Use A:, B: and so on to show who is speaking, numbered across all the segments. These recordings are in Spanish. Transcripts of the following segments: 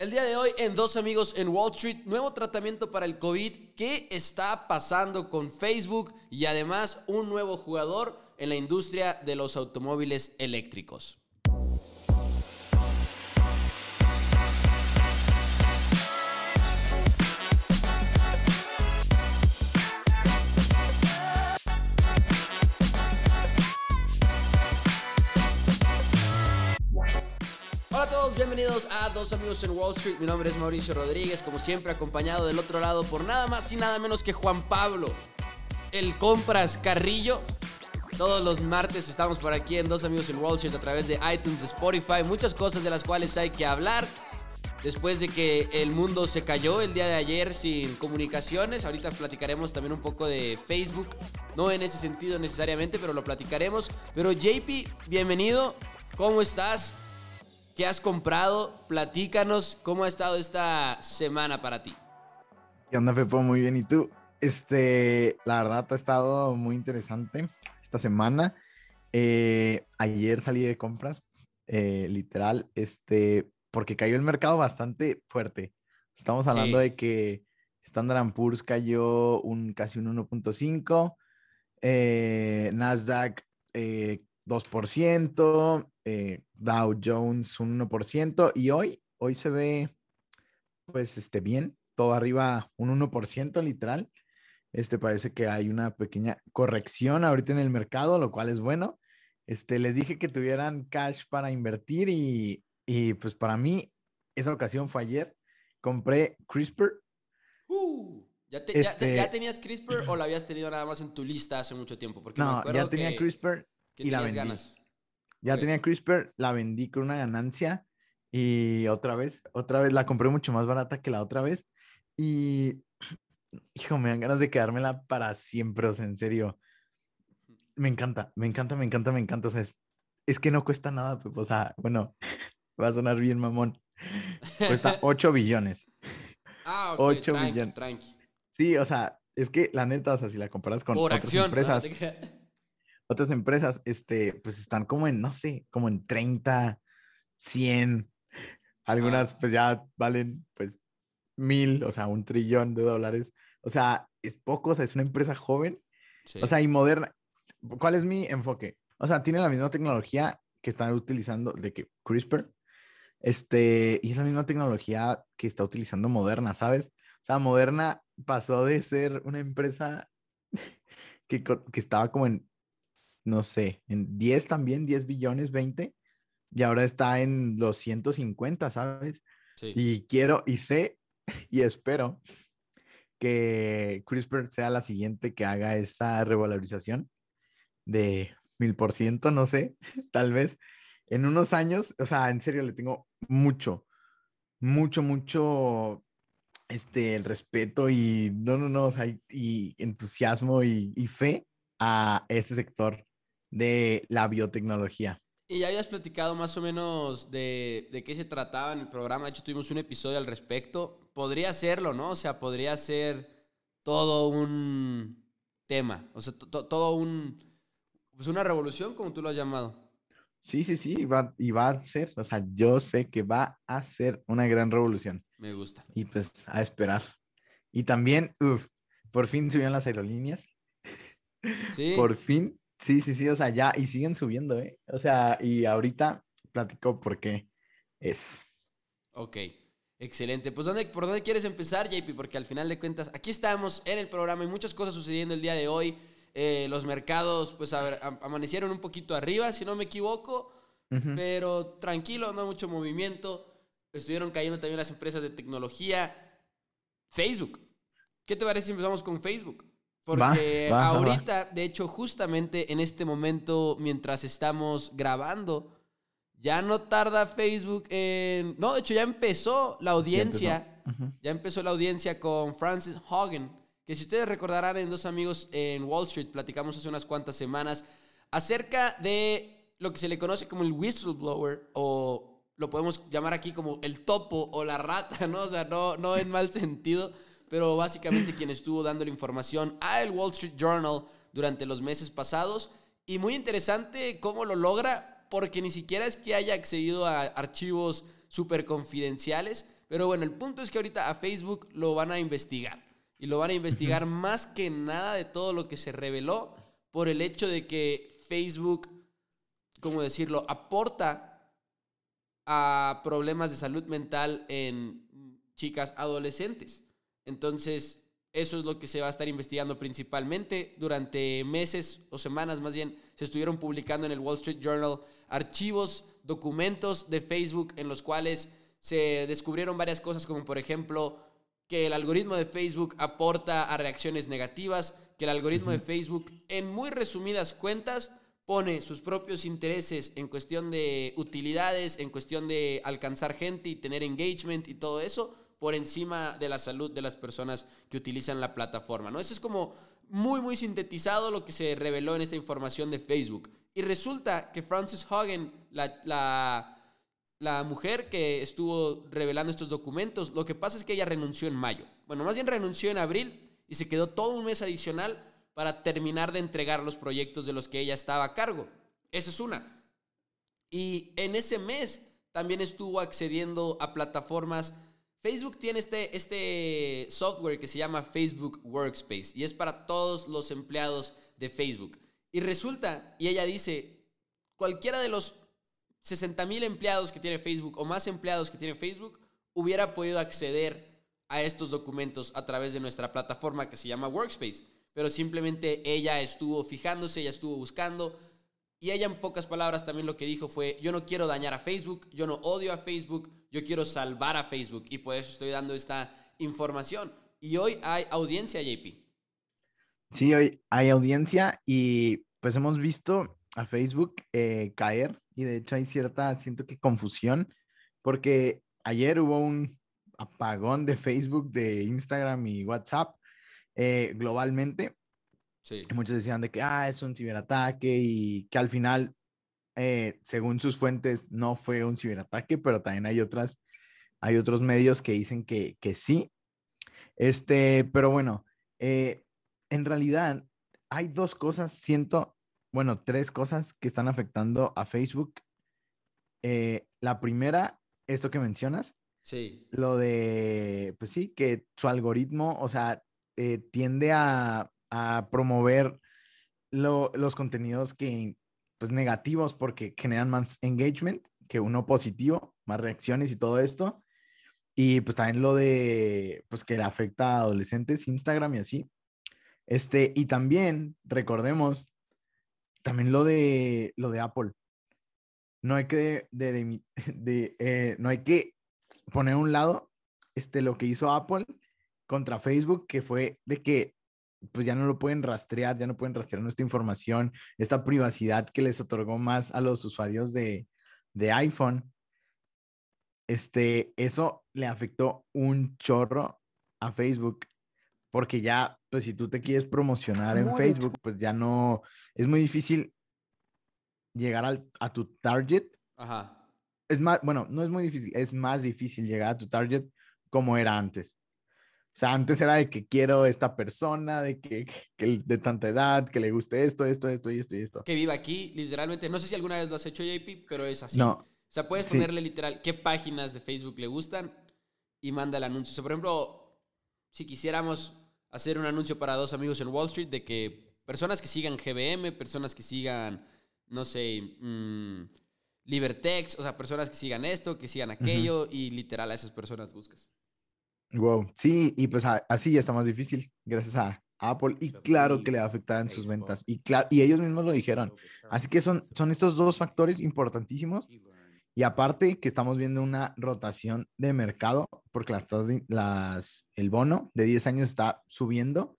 A: El día de hoy en Dos Amigos en Wall Street, nuevo tratamiento para el COVID, qué está pasando con Facebook y además un nuevo jugador en la industria de los automóviles eléctricos. Bienvenidos a Dos Amigos en Wall Street. Mi nombre es Mauricio Rodríguez, como siempre acompañado del otro lado por nada más y nada menos que Juan Pablo, el Compras Carrillo. Todos los martes estamos por aquí en Dos Amigos en Wall Street a través de iTunes, Spotify, muchas cosas de las cuales hay que hablar. Después de que el mundo se cayó el día de ayer sin comunicaciones, ahorita platicaremos también un poco de Facebook, no en ese sentido necesariamente, pero lo platicaremos. Pero JP, bienvenido, ¿cómo estás? ¿Qué has comprado? Platícanos cómo ha estado esta semana para ti.
B: ¿Qué onda, Pepo? Muy bien. ¿Y tú? Este, la verdad, ha estado muy interesante esta semana. Eh, ayer salí de compras, eh, literal, este, porque cayó el mercado bastante fuerte. Estamos hablando
A: Sí.
B: de que Standard Poor's cayó un casi un 1.5, eh, Nasdaq eh, 2%, eh, Dow Jones un 1%, y hoy, hoy se ve, pues, este, bien, todo arriba un 1% literal. Este parece que hay una pequeña corrección ahorita en el mercado, lo cual es bueno. Este, les dije que tuvieran cash para invertir y, y pues para mí esa ocasión fue ayer. Compré CRISPR.
A: Uh, ¿ya, te- ya-
B: Este-
A: ya tenías CRISPR o la habías tenido nada más en tu lista hace mucho tiempo? Porque me
B: No,
A: acuerdo
B: ya tenía
A: que-
B: CRISPR
A: que
B: y la vendí.
A: ganas.
B: Ya
A: Ok.
B: tenía CRISPR, la vendí con una ganancia y otra vez, otra vez la compré mucho más barata que la otra vez y hijo, me dan ganas de quedármela para siempre, o sea, en serio. Me encanta, me encanta, me encanta, me encanta, o sea, es, es que no cuesta nada, Pepe, o sea, bueno, va a sonar bien mamón. Cuesta 8 billones.
A: Ah, ok,
B: Ocho
A: tranqui,
B: millones.
A: tranqui.
B: Sí, o sea, es que la neta, o sea, si la comparas con
A: Por
B: otras
A: acción.
B: empresas,
A: ¿no?
B: Otras empresas, este, pues están como en, no sé, como en 30, 100. Algunas pues ya valen pues mil, o sea, un trillón de dólares. O sea, es poco, o sea, es una empresa joven,
A: Sí.
B: o sea, y moderna. ¿Cuál es mi enfoque? O sea, tiene la misma tecnología que están utilizando de que CRISPR, este, y es la misma tecnología que está utilizando Moderna, ¿sabes? O sea, Moderna pasó de ser una empresa que, que estaba como en, no sé, en 10 también, 10 billones, 20, y ahora está en los 150, ¿sabes?
A: Sí.
B: Y quiero, y sé, y espero que CRISPR sea la siguiente que haga esa revalorización de mil por ciento, no sé, tal vez en unos años, o sea, en serio le tengo mucho, mucho, mucho, este, el respeto y, no, no, no, o sea, y, y entusiasmo y, y fe a este sector de la biotecnología.
A: Y ya habías platicado más o menos de, de qué se trataba en el programa. De hecho, tuvimos un episodio al respecto. Podría serlo, ¿no? O sea, podría ser todo un tema. O sea, to- to- todo un. Pues una revolución, como tú lo has llamado.
B: Sí, sí, sí, y va, y va a ser, o sea, yo sé que va a ser una gran revolución
A: Me gusta.
B: y pues a esperar. Y también, uff, por fin subieron las aerolíneas,
A: Sí.
B: por fin, sí, sí, sí, o sea, ya, y siguen subiendo, ¿eh? O sea, y ahorita platico por qué es.
A: Ok, excelente. Pues ¿dónde, ¿por dónde quieres empezar, JP? Porque al final de cuentas, aquí estamos en el programa y muchas cosas sucediendo el día de hoy. Eh, los mercados, pues, a ver, am- amanecieron un poquito arriba, si no me equivoco, pero tranquilo, no mucho movimiento. Estuvieron cayendo también las empresas de tecnología. Facebook. ¿Qué te parece si empezamos con Facebook? Porque
B: Va, va, va, va.
A: ahorita, de hecho, justamente en este momento, mientras estamos grabando, ya no tarda Facebook en... No, de hecho ya empezó la audiencia. Ya empezó la audiencia con Francis Hogan, que si ustedes recordarán en Dos Amigos en Wall Street, platicamos hace unas cuantas semanas acerca de lo que se le conoce como el whistleblower o lo podemos llamar aquí como el topo o la rata, ¿no? O sea, no, no en mal sentido, pero básicamente quien estuvo dando la información a el Wall Street Journal durante los meses pasados y muy interesante cómo lo logra porque ni siquiera es que haya accedido a archivos súper confidenciales, Pero bueno, el punto es que ahorita a Facebook lo van a investigar. Y lo van a investigar más que nada de todo lo que se reveló por el hecho de que Facebook, ¿cómo decirlo?, aporta a problemas de salud mental en chicas adolescentes. Entonces, eso es lo que se va a estar investigando principalmente. Durante meses o semanas más bien se estuvieron publicando en el Wall Street Journal archivos, documentos de Facebook en los cuales se descubrieron varias cosas como por ejemplo que el algoritmo de Facebook aporta a reacciones negativas, que el algoritmo de Facebook en muy resumidas cuentas pone sus propios intereses en cuestión de utilidades, en cuestión de alcanzar gente y tener engagement y todo eso por encima de la salud de las personas que utilizan la plataforma, ¿no? Eso es como muy, muy sintetizado lo que se reveló en esta información de Facebook. Y resulta que Frances Hogan, la, la, mujer que estuvo revelando estos documentos, lo que pasa es que ella renunció en mayo. Bueno, más bien renunció en abril y se quedó todo un mes adicional para terminar de entregar los proyectos de los que ella estaba a cargo. Esa es una. Y en ese mes también estuvo accediendo a plataformas Facebook tiene este, este software que se llama Facebook Workspace y es para todos los empleados de Facebook. Y resulta, y ella dice, cualquiera de los 60 mil empleados que tiene Facebook o más empleados que tiene Facebook hubiera podido acceder a estos documentos a través de nuestra plataforma que se llama Workspace. Pero simplemente ella estuvo fijándose, ella estuvo buscando, y ella en pocas palabras también lo que dijo fue, yo no quiero dañar a Facebook, yo no odio a Facebook, yo quiero salvar a Facebook y por eso estoy dando esta información. Y hoy hay audiencia, JP.
B: Sí, hoy hay audiencia y pues hemos visto a Facebook eh, caer y de hecho hay cierta, siento que confusión, porque ayer hubo un apagón de Facebook, de Instagram y WhatsApp eh, globalmente muchos decían de que, ah, es un ciberataque y que al final, eh, según sus fuentes, no fue un ciberataque, pero también hay otras, hay otros medios que dicen que, que sí. Este, pero bueno, eh, en realidad hay dos cosas, siento, bueno, tres cosas que están afectando a Facebook. Eh, la primera, esto que mencionas.
A: Sí.
B: Lo de, pues sí, que su algoritmo, o sea, tiende a a promover los contenidos que, pues, negativos porque generan más engagement que uno positivo, más reacciones y todo esto. Y pues también lo de, pues que le afecta a adolescentes, Instagram y así. Este, y también, recordemos, también lo de, lo de Apple. No hay que, de, eh, no hay que poner a un lado este, lo que hizo Apple contra Facebook, que fue de que pues ya no lo pueden rastrear, ya no pueden rastrear nuestra información, esta privacidad que les otorgó más a los usuarios de, iPhone. Este, eso le afectó un chorro a Facebook, porque ya, pues si tú te quieres promocionar en Facebook, pues ya no, es muy difícil llegar a tu target.
A: Ajá.
B: Es más, bueno, no es muy difícil, es más difícil llegar a tu target como era antes. O sea, antes era de que quiero esta persona, de que, de tanta edad, que le guste esto, esto, esto y esto y esto.
A: Que viva aquí, literalmente. No sé si alguna vez lo has hecho, JP, pero es así.
B: No.
A: O sea, puedes ponerle literal qué páginas de Facebook le gustan y manda el anuncio. O sea, por ejemplo, si quisiéramos hacer un anuncio para dos amigos en Wall Street de que personas que sigan GBM, personas que sigan, no sé, mmm, Libertex, o sea, personas que sigan esto, que sigan aquello, y literal a esas personas buscas.
B: Wow, sí, y pues así ya está más difícil, gracias a Apple, y claro que le a en sus ventas, y, claro, y ellos mismos lo dijeron. Así que son, son estos dos factores importantísimos, y aparte que estamos viendo una rotación de mercado, porque las, las, el bono de 10 años está subiendo,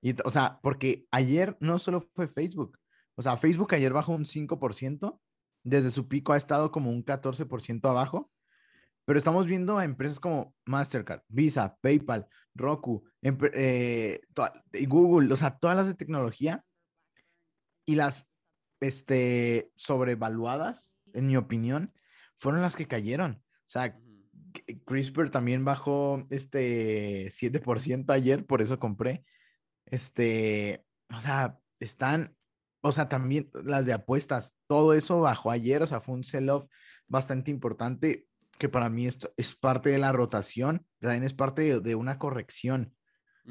B: y, o sea, porque ayer no solo fue Facebook, o sea, Facebook ayer bajó un 5%, desde su pico ha estado como un 14% abajo, pero estamos viendo a empresas como Mastercard, Visa, PayPal, Roku, eh, Google, o sea, todas las de tecnología y las este, sobrevaluadas, en mi opinión, fueron las que cayeron. O sea, CRISPR también bajó este 7% ayer, por eso compré. Este, o sea, están, o sea, también las de apuestas, todo eso bajó ayer, o sea, fue un sell-off bastante importante que para mí esto es parte de la rotación, también es parte de, de una corrección.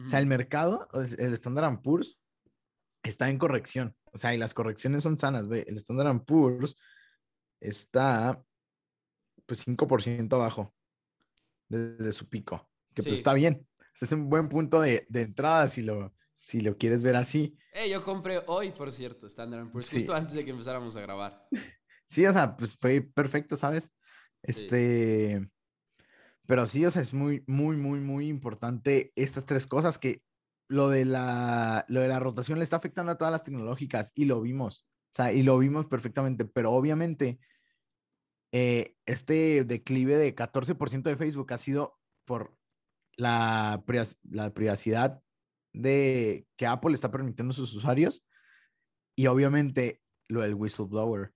B: O sea, el mercado, el Standard Poor's, está en corrección. O sea, y las correcciones son sanas, ve. El Standard Poor's está pues 5% abajo desde su pico, que pues está bien. Ese es un buen punto de, de, entrada si lo, si lo quieres ver así.
A: Eh, yo compré hoy, por cierto, Standard Poor's, justo antes de que empezáramos a grabar.
B: Sí, o sea, pues fue perfecto, ¿sabes? Este, pero sí, o sea, es muy, muy, muy, muy importante estas tres cosas que lo de la, lo de la rotación le está afectando a todas las tecnológicas y lo vimos, o sea, y lo vimos perfectamente, pero obviamente eh, este declive de 14% de Facebook ha sido por la, la privacidad de que Apple está permitiendo a sus usuarios y obviamente lo del whistleblower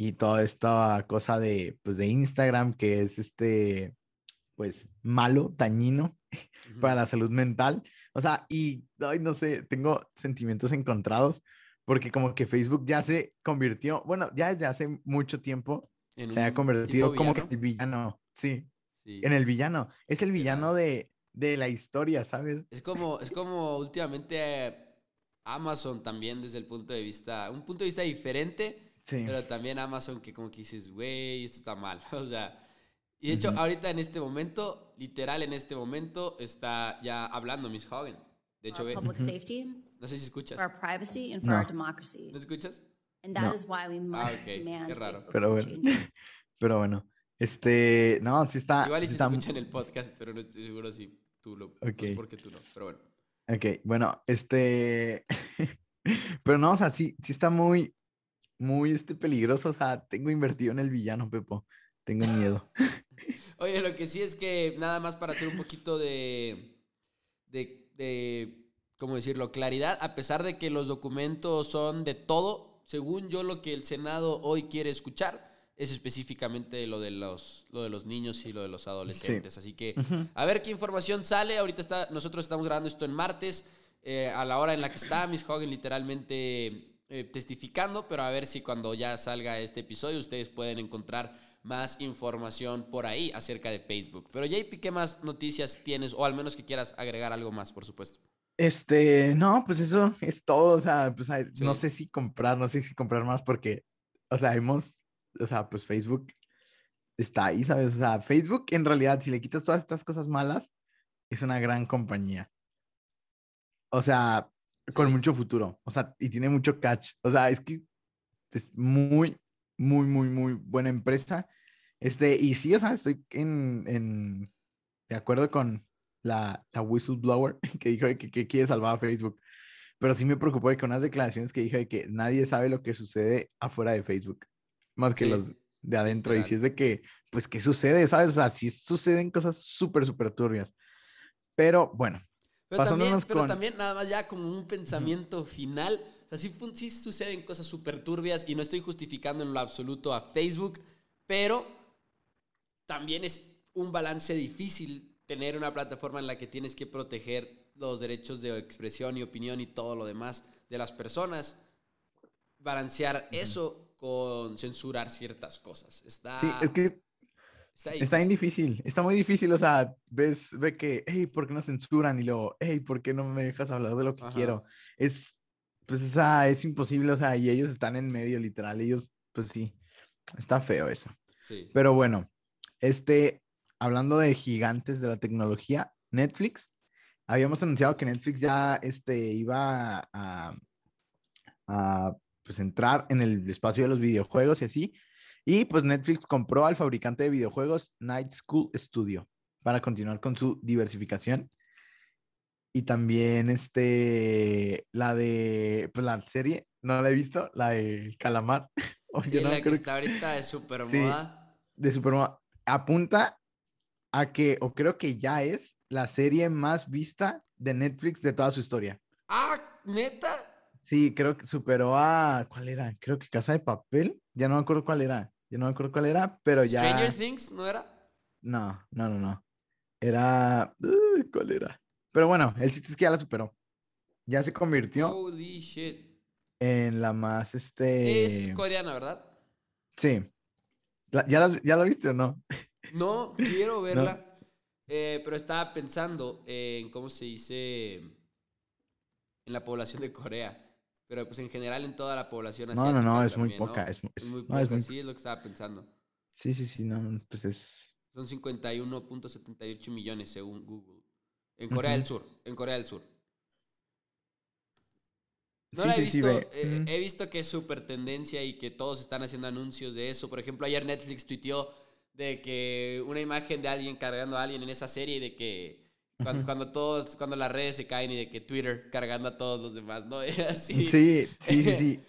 B: y toda esta cosa de, pues, de Instagram que es este, pues, malo, dañino para la salud mental. O sea, y, ay, no sé, tengo sentimientos encontrados porque como que Facebook ya se convirtió, bueno, ya desde hace mucho tiempo se ha convertido como que el villano, sí, sí, en el villano. Es el villano de, de la historia, ¿sabes?
A: Es como, es como últimamente Amazon también desde el punto de vista, un punto de vista diferente, sí. pero también Amazon que como que dices, güey, esto está mal, o sea, y de hecho ahorita en este momento, literal en este momento, está ya hablando Miss Hogan. De hecho, ve, public safety, no sé si escuchas. For our privacy and for no. our democracy. ¿No escuchas? And that no. is why we must ah, okay. demand
B: Qué raro. Pero bueno, pero bueno, este, no, sí está.
A: Igual y
B: sí
A: se escucha en el podcast, pero no estoy seguro si tú lo. Ok. No porque tú no, pero bueno.
B: Ok, bueno, este. pero no, o sea, sí, sí está muy, muy este, peligroso. O sea, tengo invertido en el villano, Pepo. Tengo miedo.
A: Oye, lo que sí es que nada más para hacer un poquito de. de, de ¿cómo decirlo? Claridad, a pesar de que los documentos son de todo, según yo lo que el Senado hoy quiere escuchar es específicamente lo de los, lo de los niños y lo de los adolescentes. Así que a ver qué información sale. Ahorita está, nosotros estamos grabando esto en martes, eh, a la hora en la que está Miss Hogan literalmente eh, testificando, pero a ver si cuando ya salga este episodio ustedes pueden encontrar más información por ahí acerca de Facebook. Pero JP, ¿qué más noticias tienes? O al menos que quieras agregar algo más, por supuesto.
B: Este, no, pues eso es todo. O sea, pues no sé si comprar, no sé si comprar más porque, o sea, hemos o sea, pues Facebook está ahí, ¿sabes? O sea, Facebook en realidad, si le quitas todas estas cosas malas, es una gran compañía. O sea, con mucho futuro. O sea, y tiene mucho catch. O sea, es que es muy, muy, muy, muy buena empresa. Este, y sí, o sea, estoy en, en de acuerdo con la, la whistleblower que dijo que, que, quiere salvar a Facebook. Pero sí me preocupó con unas declaraciones que dijo de que nadie sabe lo que sucede afuera de Facebook más que los de adentro. Y si es de que, pues, ¿qué sucede? ¿Sabes? O sea, sí suceden cosas súper, súper turbias. Pero bueno,
A: pero también, pero también nada más ya como un pensamiento final. O sea, sí, sí suceden cosas súper turbias y no estoy justificando en lo absoluto a Facebook, pero también es un balance difícil tener una plataforma en la que tienes que proteger los derechos de expresión y opinión y todo lo demás de las personas. Balancear eso con censurar ciertas cosas. Está,
B: sí, es que está, bien difícil, está muy difícil, o sea, ves, ve que, hey, ¿por qué no censuran? Y luego, hey, ¿por qué no me dejas hablar de lo que quiero? Es, pues, esa es imposible, o sea, y ellos están en medio, literal, ellos, pues sí, está feo eso. Sí. Pero bueno, este, hablando de gigantes de la tecnología, Netflix, habíamos anunciado que Netflix ya, este, iba a, a pues entrar en el espacio de los videojuegos y así. Y pues Netflix compró al fabricante de videojuegos Night School Studio para continuar con su diversificación. Y también este, la de, pues la serie, no la he visto, la de Calamar.
A: Sí, la que está ahorita de super moda.
B: de super moda. Apunta a que, o creo que ya es la serie más vista de Netflix de toda su historia.
A: Ah, neta.
B: Sí, creo que superó a. ¿Cuál era? Creo que Casa de Papel. Ya no me acuerdo cuál era. Ya no me acuerdo cuál era, pero ya.
A: ¿Stranger Things no era?
B: No, no, no, no. Era. ¿Cuál era? Pero bueno, el chiste es que ya la superó. Ya se convirtió.
A: Holy shit.
B: En la más este.
A: Es coreana, ¿verdad?
B: Sí. La- ¿Ya, las- ¿Ya la viste o no?
A: No, quiero verla. eh, pero estaba pensando en cómo se dice en la población de Corea. Pero pues en general en toda la población
B: No, no,
A: asiática
B: no, es muy
A: ¿no?
B: poca. Es, mu-
A: Es
B: es-
A: muy
B: no, es muy-
A: sí, es lo que estaba pensando.
B: sí, sí, sí, no, pues es...
A: Son 51.78 millones según Google. En Corea del Sur, en Corea del Sur. No
B: Sí,
A: la he
B: sí,
A: visto. eh, he visto que es súper tendencia y que todos están haciendo anuncios de eso. Por ejemplo, ayer Netflix tuiteó de que una imagen de alguien cargando a alguien en esa serie y de que cuando, cuando todos, cuando las redes se caen y de que Twitter cargando a todos los demás, ¿no? Así.
B: Sí, sí, sí, sí.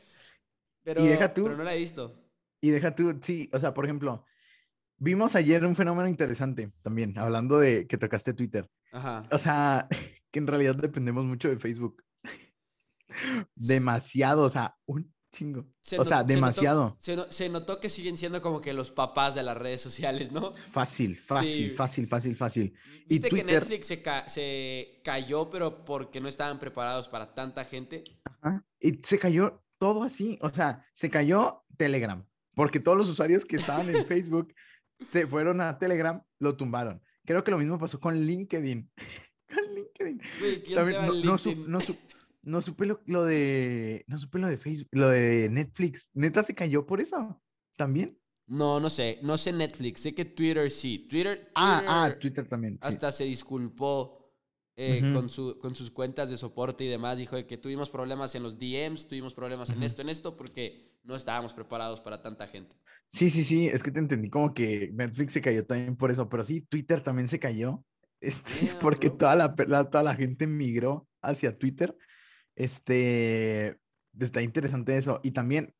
A: Pero,
B: y deja tú-
A: pero no la he visto.
B: Y deja tú, sí, o sea, por ejemplo, vimos ayer un fenómeno interesante también, hablando de que tocaste Twitter.
A: Ajá.
B: O sea, que en realidad dependemos mucho de Facebook. Demasiado, o sea, un chingo.
A: Se
B: o sea, demasiado.
A: Se, no- se notó que siguen siendo como que los papás de las redes sociales, ¿no?
B: Fácil, fácil,
A: Sí.
B: fácil, fácil, fácil. Y
A: Viste que
B: Twitter-
A: Netflix se, ca- se cayó, pero porque no estaban preparados para tanta gente.
B: Ajá, Y se cayó todo así, o sea, se cayó Telegram, porque todos los usuarios que estaban en Facebook se fueron a Telegram, lo tumbaron. Creo que lo mismo pasó con LinkedIn. con LinkedIn.
A: Güey, ¿quién
B: También
A: se va
B: no,
A: a
B: no, su-
A: LinkedIn?
B: no su- no supe lo, lo de no supe lo de Facebook, lo de Netflix. Neta se cayó por eso. También.
A: No, no sé. No sé Netflix. Sé que Twitter sí. Twitter,
B: Ah, ah,
A: Twitter
B: también. sí.
A: hasta se disculpó eh, con, su, con sus cuentas de soporte y demás. Dijo que tuvimos problemas en los DMs, tuvimos problemas en esto, en esto, porque no estábamos preparados para tanta gente.
B: Sí, sí, sí, es que te entendí como que Netflix se cayó también por eso, pero sí, Twitter también se cayó, este, porque
A: bro.
B: toda la, la- toda la gente migró hacia Twitter. Este, está interesante eso. Y también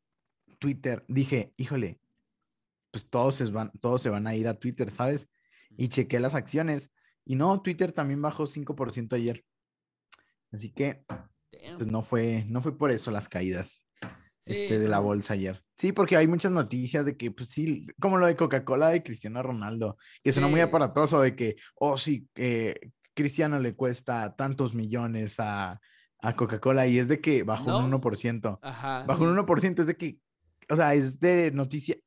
B: Twitter, dije, híjole, pues todos se van, todos se van a ir a Twitter, ¿sabes? Y chequé las acciones y no, Twitter también bajó 5% ayer. Así que, pues no fue, no fue por eso las caídas
A: Sí,
B: este, de la bolsa ayer. Sí, porque hay muchas noticias de que, pues sí, como lo de Coca-Cola de Cristiano Ronaldo, que suena muy
A: Sí.
B: aparatoso de que, oh, sí, eh, Cristiano le cuesta tantos millones a, a Coca-Cola y es de que bajó un
A: No.
B: 1%.
A: Ajá.
B: Bajó
A: sí.
B: un 1%, es de que, o sea, es de noticia,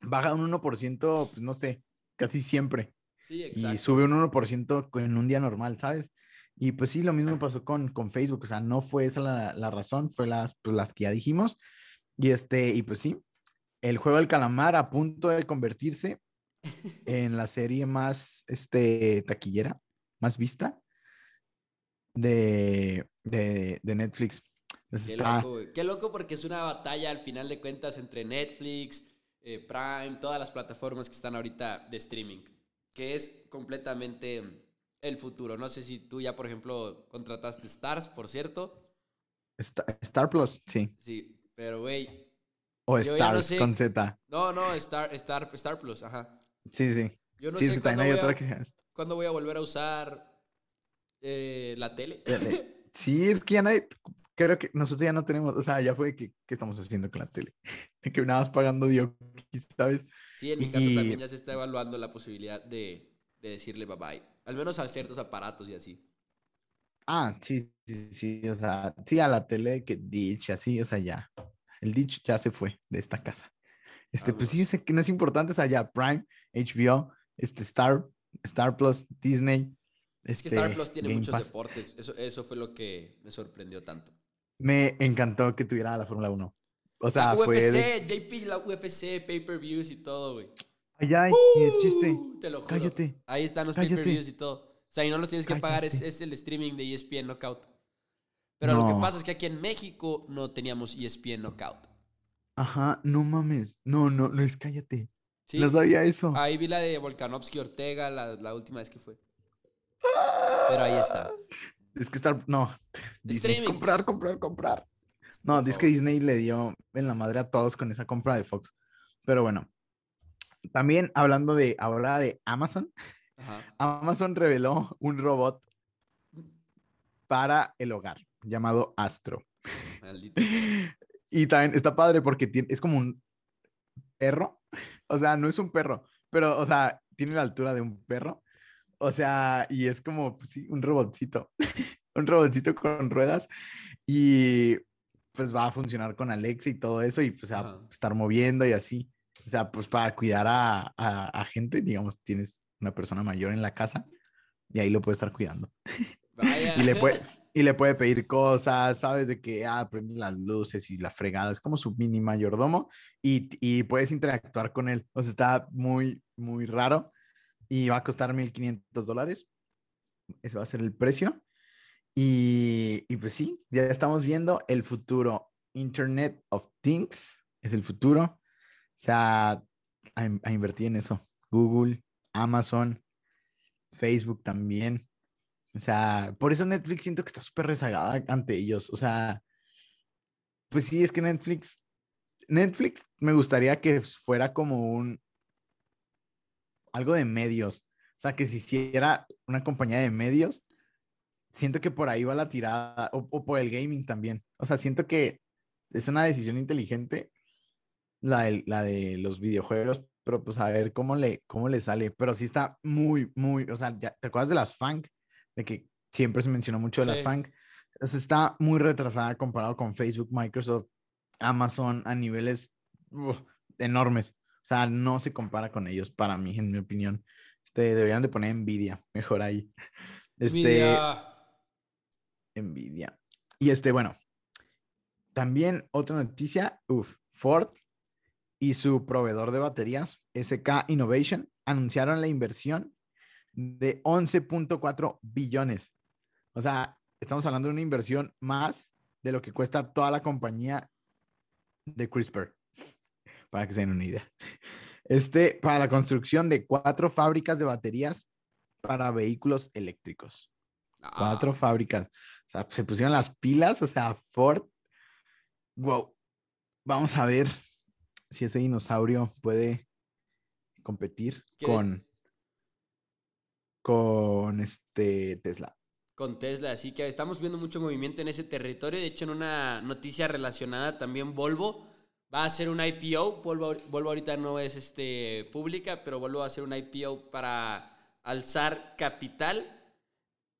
B: baja un 1%, pues no sé, casi siempre.
A: Sí,
B: Y
A: exacto.
B: sube un 1% en un día normal, ¿sabes? Y pues sí, lo mismo pasó con, con Facebook, o sea, no fue esa la, la razón, fue las, pues, las que ya dijimos. Y este, y pues sí, el juego del calamar a punto de convertirse en la serie más este, taquillera, más vista de, de, de Netflix. Entonces
A: Qué
B: está-
A: loco. Qué loco porque es una batalla al final de cuentas entre Netflix, eh, Prime, todas las plataformas que están ahorita de streaming, que es completamente el futuro. No sé si tú ya, por ejemplo, contrataste Stars, por cierto.
B: Star, Star Plus, sí.
A: Sí, pero güey,
B: O
A: no
B: Stars
A: sé-
B: con Z.
A: no, no, Star, Star, Star Plus, ajá.
B: Sí, sí.
A: Yo no
B: sí, es
A: sé
B: que también hay otra que
A: cuándo voy a volver a usar eh, la tele.
B: Sí, es que ya nadie, creo que nosotros ya no tenemos, o sea, ya fue que, ¿qué estamos haciendo con la tele? Que nada más pagando Dios, ¿sabes?
A: Sí, en mi caso
B: Y-
A: también ya se está evaluando la posibilidad de, de decirle bye bye. Al menos a ciertos aparatos y así.
B: Ah, sí, sí, sí, o sea, sí, a la tele que Ditch, así, o sea, ya. El Ditch ya se fue de esta casa. Este, pues sí, es que no es importante, o sea, ya Prime, HBO, este, Star, Star Plus, Disney.
A: Es que
B: este,
A: Star Plus tiene
B: Game
A: muchos
B: Pass.
A: deportes. Eso, eso fue lo que me sorprendió tanto.
B: Me encantó que tuviera la Fórmula 1. O sea,
A: la
B: fue
A: UFC,
B: de...
A: JP, la UFC, pay-per-views y todo, güey.
B: Ay, ay, ni de chiste.
A: Uh, Te lo juro.
B: Cállate.
A: Ahí están los pay-per-views y todo. O sea, y no los tienes que pagar, es, es el streaming de ESPN Knockout. Pero lo que pasa es que aquí en México no teníamos ESPN Knockout.
B: Ajá, no mames. No, no, no es cállate.
A: ¿sí?
B: No sabía eso.
A: Ahí vi la de Volkanovski Ortega la, la última vez que fue. Pero ahí está.
B: Es que Star, no. Disney, comprar, comprar, comprar. No, es que. Disney le dio en la madre a todos con esa compra de Fox. Pero bueno, también hablando de ahora de Amazon,
A: Ajá.
B: Amazon reveló un robot para el hogar llamado Astro.
A: Maldito.
B: Y también está padre porque tiene, es como un perro. O sea, no es un perro, pero, o sea, tiene la altura de un perro. O sea, y es como, pues sí, un robotcito. un robotcito con ruedas. Y pues va a funcionar con Alexa y todo eso. Y pues a estar moviendo y así. O sea, pues para cuidar a, a, gente, digamos, tienes una persona mayor en la casa y ahí lo puede estar cuidando. y, le puede, y le puede pedir cosas, ¿sabes? De que, ah, prende las luces y la fregada. Es como su mini mayordomo y, y puedes interactuar con él. O sea, está muy, muy raro y va a costar 1.500 dólares. Ese va a ser el precio. Y, y, pues sí, ya estamos viendo el futuro. Internet of Things es el futuro. O sea, a, a invertir en eso. Google, Amazon, Facebook también. O sea, por eso Netflix siento que está súper rezagada ante ellos. O sea, pues sí, es que Netflix, Netflix me gustaría que fuera como un, algo de medios. O sea, que si hiciera una compañía de medios, siento que por ahí va la tirada, o, por el gaming también. O sea, siento que es una decisión inteligente la de, la de los videojuegos, pero pues a ver cómo le, cómo le sale. Pero sí está muy, muy, o sea, ¿te acuerdas de las FANG? De que siempre se mencionó mucho de las FANG. sea, está muy retrasada comparado con Facebook, Microsoft, Amazon a niveles enormes. O sea, no se compara con ellos para mí, en mi opinión. Este, deberían de poner Nvidia, mejor ahí. Este, Nvidia. Y este, bueno, también otra noticia, uf, Ford y su proveedor de baterías, SK Innovation, anunciaron la inversión de 11.4 billones. O sea, estamos hablando de una inversión más de lo que cuesta toda la compañía de CRISPR, para que se den una idea. Este, para la construcción de cuatro fábricas de baterías para vehículos eléctricos. Cuatro ah. fábricas. O sea, se pusieron las pilas, o sea, Ford. Wow. Vamos a ver si ese dinosaurio puede competir con con este Tesla.
A: Con Tesla, así que estamos viendo mucho movimiento en ese territorio. De hecho, en una noticia relacionada también Volvo va a hacer un IPO. Volvo, Volvo ahorita no es este, pública, pero va a hacer un IPO para alzar capital.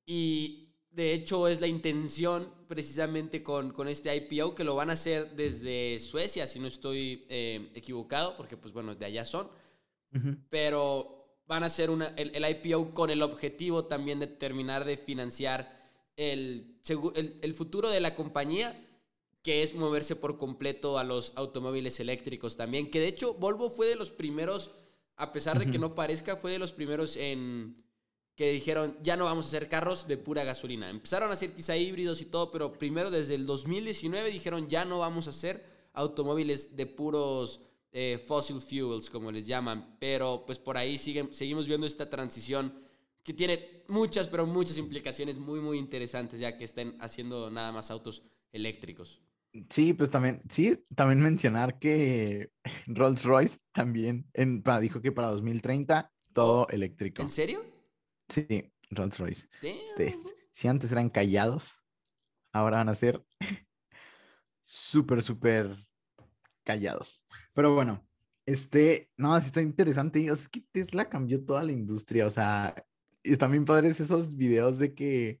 A: Y de hecho es la intención precisamente con, con, este IPO, que lo van a hacer desde Suecia, si no estoy eh, equivocado, porque pues bueno, de allá son. Pero van a hacer una, el, IPO con el objetivo también de terminar de financiar el, el, el, futuro de la compañía, que es moverse por completo a los automóviles eléctricos también. Que de hecho Volvo fue de los primeros, a pesar de que no parezca, fue de los primeros en que dijeron, ya no vamos a hacer carros de pura gasolina. Empezaron a hacer quizá híbridos y todo, pero primero desde el 2019 dijeron, ya no vamos a hacer automóviles de puros eh, fossil fuels, como les llaman. Pero pues por ahí seguimos viendo esta transición que tiene muchas, pero muchas implicaciones muy, muy interesantes, ya que estén haciendo nada más autos eléctricos.
B: Sí, pues también, sí, también mencionar que Rolls Royce también en, dijo que para 2030 todo eléctrico.
A: ¿En serio?
B: Sí, Rolls Royce. Este, si antes eran callados, ahora van a ser súper, súper callados. Pero bueno, este, no, sí está interesante. O sea, es que Tesla cambió toda la industria. O sea, están bien padres esos videos de que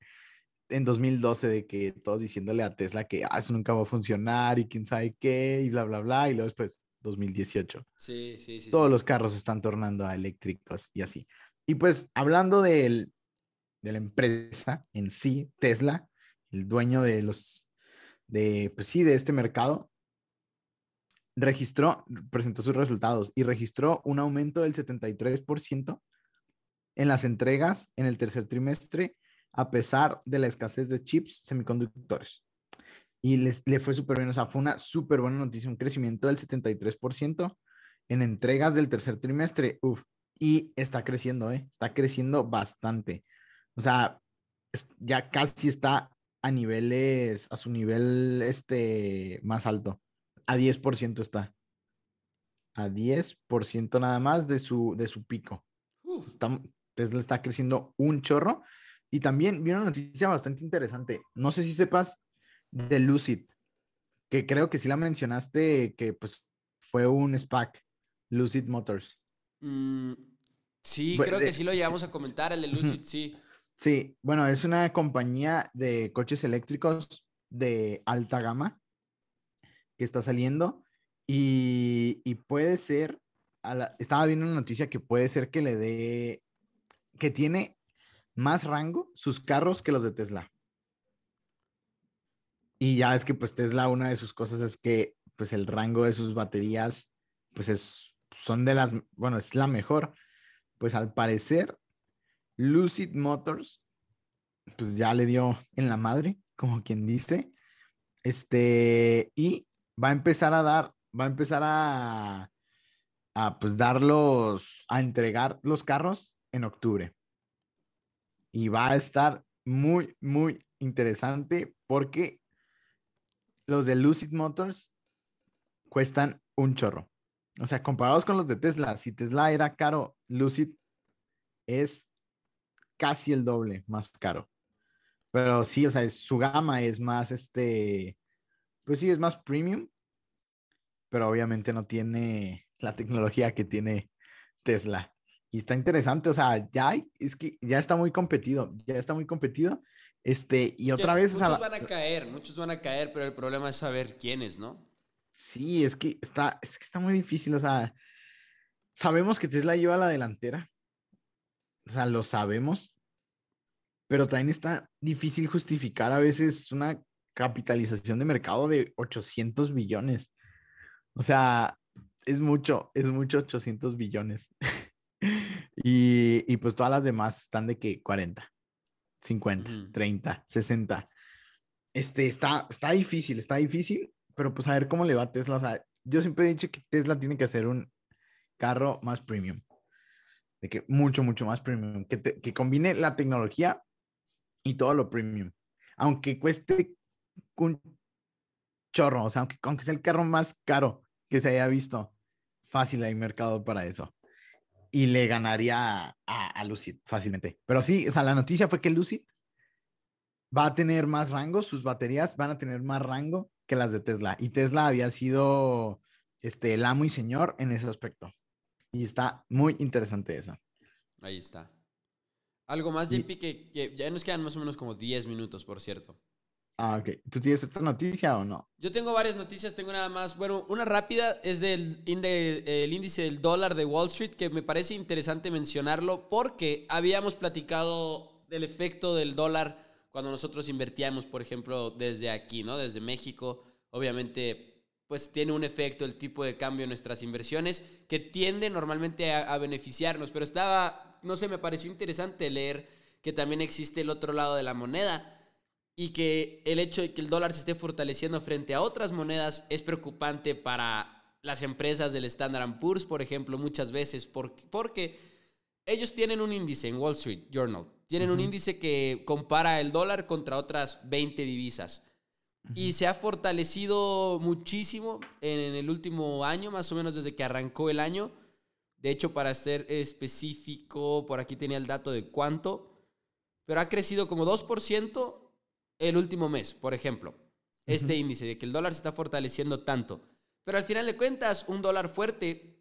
B: en 2012, de que todos diciéndole a Tesla que ah, eso nunca va a funcionar y quién sabe qué, y bla, bla, bla. Y luego después, 2018.
A: Sí, sí, sí.
B: Todos los carros están tornando a eléctricos y así. Y pues hablando de la empresa en sí, Tesla, el dueño de los, de, pues sí, de este mercado, registró, presentó sus resultados y registró un aumento del 73% en las entregas en el tercer trimestre, a pesar de la escasez de chips semiconductores. Y les, le fue súper bien, o sea, fue una súper buena noticia, un crecimiento del 73% en entregas del tercer trimestre. Uf, y está creciendo, ¿eh? Está creciendo bastante. O sea, ya casi está a niveles, a su nivel este, más alto. A 10% está. A 10% nada más de su, de su pico. Está, Tesla está creciendo un chorro. Y también vi una noticia bastante interesante. No sé si sepas de Lucid, que creo que sí la mencionaste, que pues fue un SPAC, Lucid Motors.
A: Mm, sí, creo que sí lo llevamos a comentar, el de Lucid, sí.
B: Sí, bueno, es una compañía de coches eléctricos de alta gama que está saliendo y, puede ser estaba viendo una noticia que puede ser que le dé, que tiene más rango sus carros que los de Tesla. Y ya es que pues Tesla, una de sus cosas es que pues el rango de sus baterías pues es, son de las, bueno, es la mejor. Pues al parecer, Lucid Motors pues ya le dio en la madre, como quien dice. Este, y va a empezar a dar, va a empezar a, a pues darlos, a entregar los carros en octubre. Y va a estar muy, muy interesante porque los de Lucid Motors cuestan un chorro. O sea, comparados con los de Tesla, si Tesla era caro, Lucid es casi el doble más caro. Pero sí, o sea, su gama es más, este, pues sí, es más premium, pero obviamente no tiene la tecnología que tiene Tesla. Y está interesante, o sea, ya hay, es que ya está muy competido, ya está muy competido. Este, y otra vez.
A: Muchos van a caer, muchos van a caer, pero el problema es saber quiénes, ¿no?
B: Sí, es que está, es que está muy difícil, o sea, sabemos que Tesla lleva la delantera, o sea, lo sabemos, pero también está difícil justificar a veces una capitalización de mercado de 800 billones. O sea, es mucho, es mucho 800 billones. y, y, pues todas las demás están de que 40, 50, 30, 60. Este, está, está difícil, está difícil, pero pues a ver cómo le va a Tesla. O sea, yo siempre he dicho que Tesla tiene que hacer un carro más premium. De que mucho, mucho más premium. Que, que combine la tecnología y todo lo premium. Aunque cueste un chorro, o sea, aunque, aunque sea el carro más caro que se haya visto, fácil hay mercado para eso. Y le ganaría a, a, Lucid fácilmente. Pero sí, o sea, la noticia fue que Lucid va a tener más rango, sus baterías van a tener más rango que las de Tesla. Y Tesla había sido este, el amo y señor en ese aspecto. Y está muy interesante eso.
A: Ahí está. Algo más, JP, que, ya nos quedan más o menos como 10 minutos, por cierto.
B: Ah, ok. ¿Tú tienes otra noticia o no?
A: Yo tengo varias noticias, tengo nada más. Bueno, una rápida es del el índice del dólar de Wall Street, que me parece interesante mencionarlo porque habíamos platicado del efecto del dólar cuando nosotros invertíamos, por ejemplo, desde aquí, ¿no? Desde México. Obviamente, pues tiene un efecto el tipo de cambio en nuestras inversiones que tiende normalmente a beneficiarnos, pero estaba no sé, me pareció interesante leer que también existe el otro lado de la moneda y que el hecho de que el dólar se esté fortaleciendo frente a otras monedas es preocupante para las empresas del Standard Poor's, por ejemplo, muchas veces, porque, porque ellos tienen un índice en Wall Street Journal, tienen un índice que compara el dólar contra otras 20 divisas. Y se ha fortalecido muchísimo en el último año, más o menos desde que arrancó el año. De hecho, para ser específico, por aquí tenía el dato de cuánto, pero ha crecido como 2% el último mes, por ejemplo. Este índice de que el dólar se está fortaleciendo tanto. Pero al final de cuentas, un dólar fuerte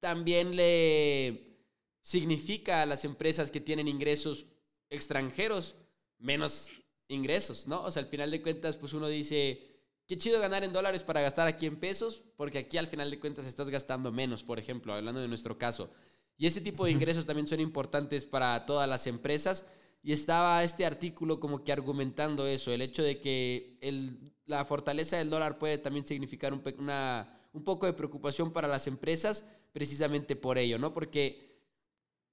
A: también le significa a las empresas que tienen ingresos extranjeros menos ingresos, ¿no? O sea, al final de cuentas, pues uno dice, Qué chido ganar en dólares para gastar aquí en pesos, porque aquí al final de cuentas estás gastando menos, por ejemplo, hablando de nuestro caso. Y ese tipo de ingresos también son importantes para todas las empresas. Y estaba este artículo como que argumentando eso, el hecho de que el, la fortaleza del dólar puede también significar un, una, un poco de preocupación para las empresas, precisamente por ello, ¿no? Porque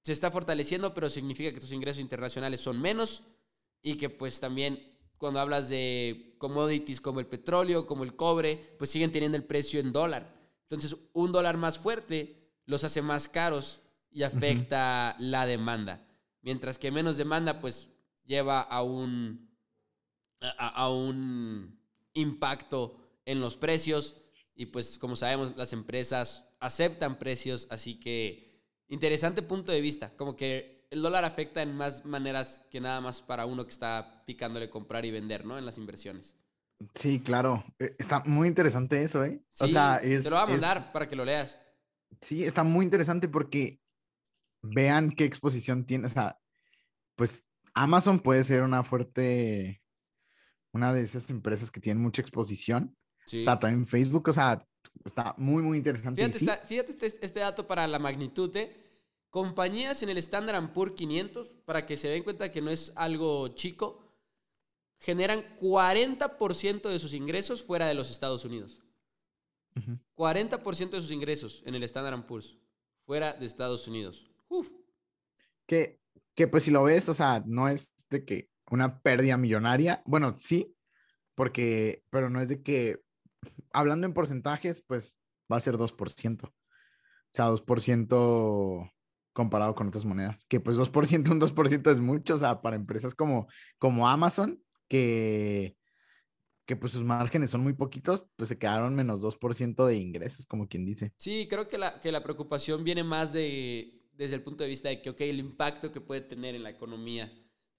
A: se está fortaleciendo, pero significa que tus ingresos internacionales son menos y que pues también cuando hablas de commodities como el petróleo, como el cobre, pues siguen teniendo el precio en dólar. Entonces, un dólar más fuerte los hace más caros y afecta la demanda. Mientras que menos demanda, pues lleva a un, a, un impacto en los precios. Y pues como sabemos, las empresas aceptan precios, así que interesante punto de vista. Como que el dólar afecta en más maneras que nada más para uno que está picándole comprar y vender, ¿no? En las inversiones.
B: Sí, claro. Eh, está muy interesante eso, ¿eh?
A: Sí, te lo voy a mandar para que lo leas.
B: Sí, está muy interesante porque vean qué exposición tiene. O sea, pues Amazon puede ser una fuerte, una de esas empresas que tienen mucha exposición. O sea, también Facebook, o sea, está muy, muy interesante.
A: Fíjate, fíjate este, este, dato para la magnitud, ¿eh? Compañías en el Standard Poor's 500, para que se den cuenta que no es algo chico, generan 40% de sus ingresos fuera de los Estados Unidos. 40% de sus ingresos en el Standard Poor's fuera de Estados Unidos.
B: Que, que pues si lo ves, o sea, no es de que una pérdida millonaria. Bueno, sí, porque, pero no es de que, hablando en porcentajes, pues va a ser 2%. O sea, 2% comparado con otras monedas. Que pues 2%, un 2% es mucho, o sea, para empresas como, como Amazon, que, que pues sus márgenes son muy poquitos, pues se quedaron menos 2% de ingresos, como quien dice.
A: Sí, creo que la, que la preocupación viene más de, desde el punto de vista de que, ok, el impacto que puede tener en la economía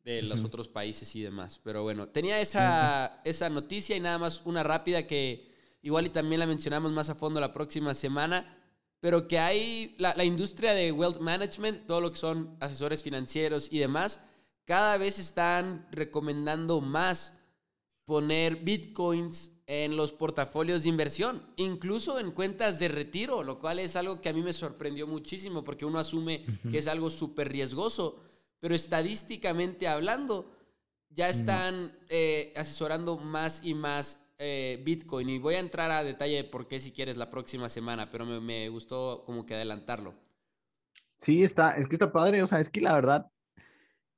A: de los otros países y demás. Pero bueno, tenía esa, esa noticia y nada más una rápida que igual y también la mencionamos más a fondo la próxima semana, pero que hay la, la industria de wealth management, todo lo que son asesores financieros y demás, cada vez están recomendando más poner bitcoins en los portafolios de inversión, incluso en cuentas de retiro, lo cual es algo que a mí me sorprendió muchísimo porque uno asume que es algo súper riesgoso, pero estadísticamente hablando, ya están eh, asesorando más y más eh, Bitcoin. Y voy a entrar a detalle de por qué si quieres la próxima semana, pero me, me, gustó como que adelantarlo.
B: Sí, está, es que está padre, o sea, es que la verdad,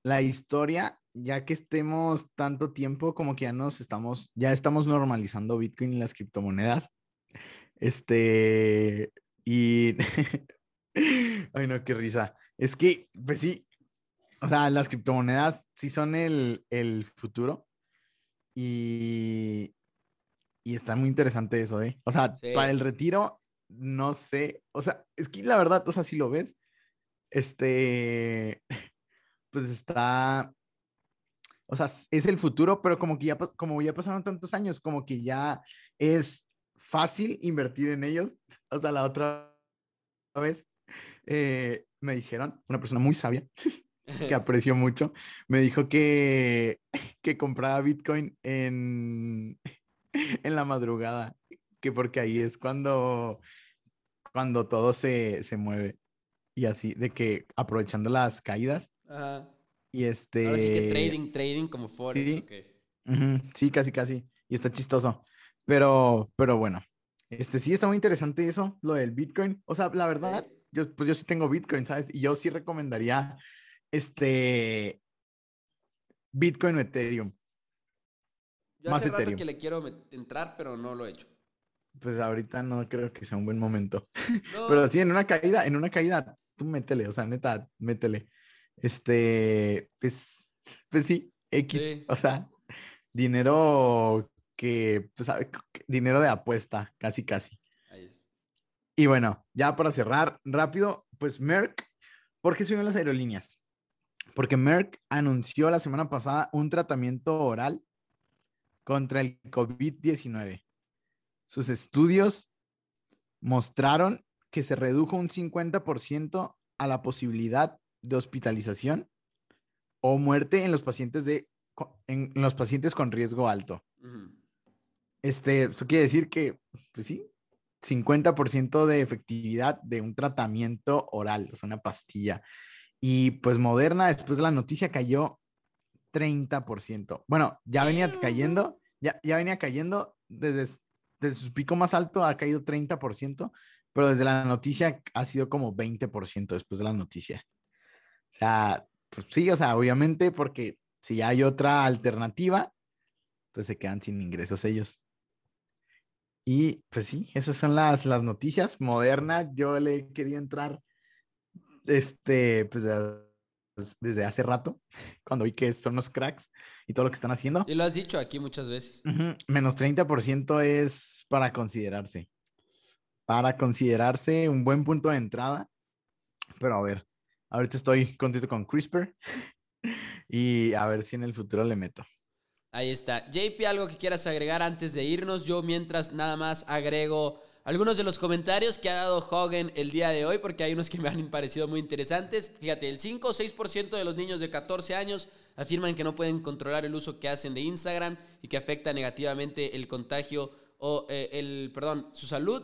B: la historia, ya que estemos tanto tiempo, como que ya nos estamos, ya estamos normalizando Bitcoin y las criptomonedas. Este, y, ay no, qué risa. Es que, pues sí, o sea, las criptomonedas sí son el, el futuro. Y, y está muy interesante eso, ¿eh? O sea, para el retiro, no sé. O sea, es que la verdad, o sea, si lo ves, este, pues está, o sea, es el futuro, pero como que ya, como ya pasaron tantos años, como que ya es fácil invertir en ellos. O sea, la otra vez eh, me dijeron, una persona muy sabia, que aprecio mucho, me dijo que, que compraba Bitcoin en, en la madrugada, que porque ahí es cuando, cuando todo se, se mueve. Y así, de que aprovechando las caídas, y este.
A: Ahora sí que trading, trading como Forex.
B: Sí, sí casi, casi. Y está chistoso. Pero, pero bueno. Este sí está muy interesante eso, lo del Bitcoin. O sea, la verdad, yo, pues yo sí tengo Bitcoin, ¿sabes? Y yo sí recomendaría este Bitcoin o Ethereum.
A: Yo Más hace Ethereum. rato que le quiero entrar, pero no lo he hecho.
B: Pues ahorita no creo que sea un buen momento. Pero sí, en una caída, en una caída, tú métele, o sea, neta, métele. Este, pues, pues sí, X, o sea, dinero que, pues, dinero de apuesta, casi, casi. Y bueno, ya para cerrar rápido, pues Merck, ¿por qué subieron las aerolíneas? Porque Merck anunció la semana pasada un tratamiento oral contra el COVID-19. Sus estudios mostraron que se redujo un 50% a la posibilidad de hospitalización o muerte en los pacientes, de, en, los pacientes con riesgo alto. Este, eso quiere decir que, pues sí, 50% de efectividad de un tratamiento oral, o sea, una pastilla. Y pues Moderna, después de la noticia, cayó 30%. Bueno, ya venía cayendo, ya, ya venía cayendo desde, desde su pico más alto, ha caído 30%, pero desde la noticia ha sido como 20% después de la noticia. O sea, pues sí, o sea, obviamente porque si hay otra alternativa, pues se quedan sin ingresos ellos. Y pues sí, esas son las, las noticias modernas. Yo le quería entrar este, pues desde hace rato, cuando vi que son los cracks y todo lo que están haciendo.
A: Y lo has dicho aquí muchas veces.
B: Menos 30% es para considerarse. Para considerarse un buen punto de entrada. Pero a ver, Ahorita estoy contento con CRISPR y a ver si en el futuro le meto.
A: Ahí está. JP, algo que quieras agregar antes de irnos. Yo mientras nada más agrego algunos de los comentarios que ha dado Hogan el día de hoy, porque hay unos que me han parecido muy interesantes. Fíjate, el 5 o 6% de los niños de 14 años afirman que no pueden controlar el uso que hacen de Instagram y que afecta negativamente el contagio o eh, el, perdón, su salud.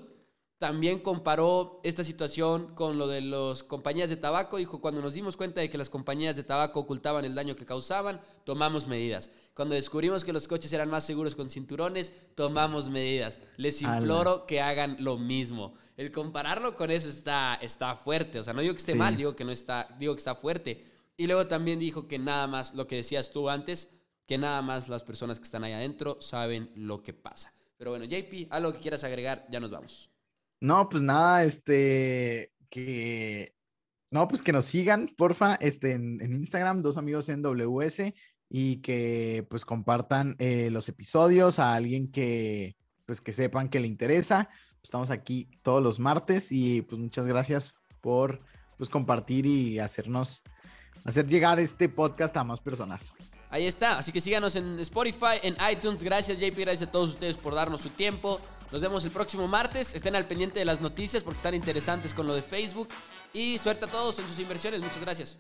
A: También comparó esta situación con lo de las compañías de tabaco. Dijo, cuando nos dimos cuenta de que las compañías de tabaco ocultaban el daño que causaban, tomamos medidas. Cuando descubrimos que los coches eran más seguros con cinturones, tomamos medidas. Les imploro que hagan lo mismo. El compararlo con eso está, está fuerte. O sea, no digo que esté mal, digo que, no está, digo que está fuerte. Y luego también dijo que nada más, lo que decías tú antes, que nada más las personas que están ahí adentro saben lo que pasa. Pero bueno, JP, algo que quieras agregar, ya nos vamos.
B: No, pues nada, este, que, no, pues que nos sigan, porfa, este, en, Instagram, dos amigos en WS, y que pues compartan eh, los episodios a alguien que, pues que sepan que le interesa. Estamos aquí todos los martes y pues muchas gracias por pues compartir y hacernos, hacer llegar este podcast a más personas.
A: Ahí está, así que síganos en Spotify, en iTunes. Gracias JP, gracias a todos ustedes por darnos su tiempo. Nos vemos el próximo martes. Estén al pendiente de las noticias porque están interesantes con lo de Facebook. Y suerte a todos en sus inversiones. Muchas gracias.